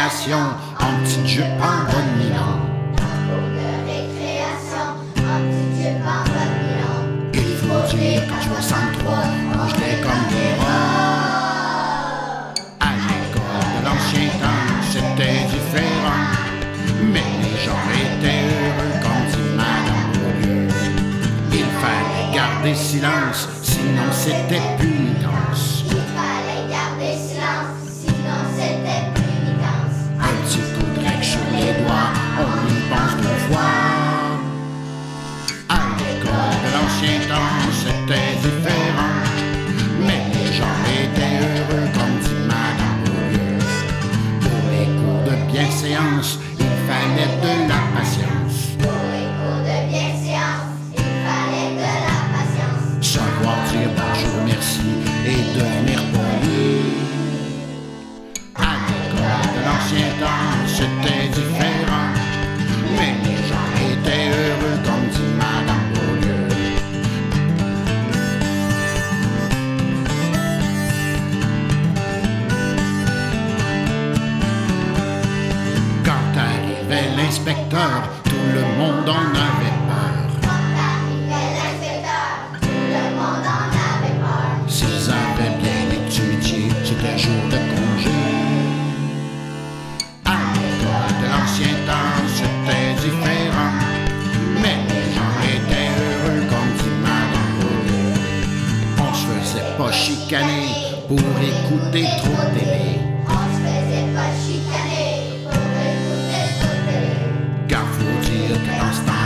en petite jupe en de Milan. Cours de récréation, en petite en nylon. Il faut dire qu'en 63, on comme des rats. À l'école de l'ancien temps, c'était différent. Mais les gens étaient heureux comme dit Madame. Il fallait garder silence, sinon c'était punitence. C'était différent. Mais les gens étaient heureux, comme dit Madame Beaulieu. Pour les cours de bienséance, il fallait de la patience. Pour les cours de bienséance, il fallait de la patience. Savoir dire bonjour, merci et devenir poli. À l'école de l'ancien temps, c'était différent. L'inspecteur, tout le monde en avait peur. Quand l'inspecteur, tout le monde en avait peur. S'ils avaient bien étudié, c'était jour de congé. À l'école de l'ancien temps, c'était différent. Mais les gens étaient heureux, comme Madame Beaulieu. On se faisait pas chicaner pour écouter trop de. Ela está.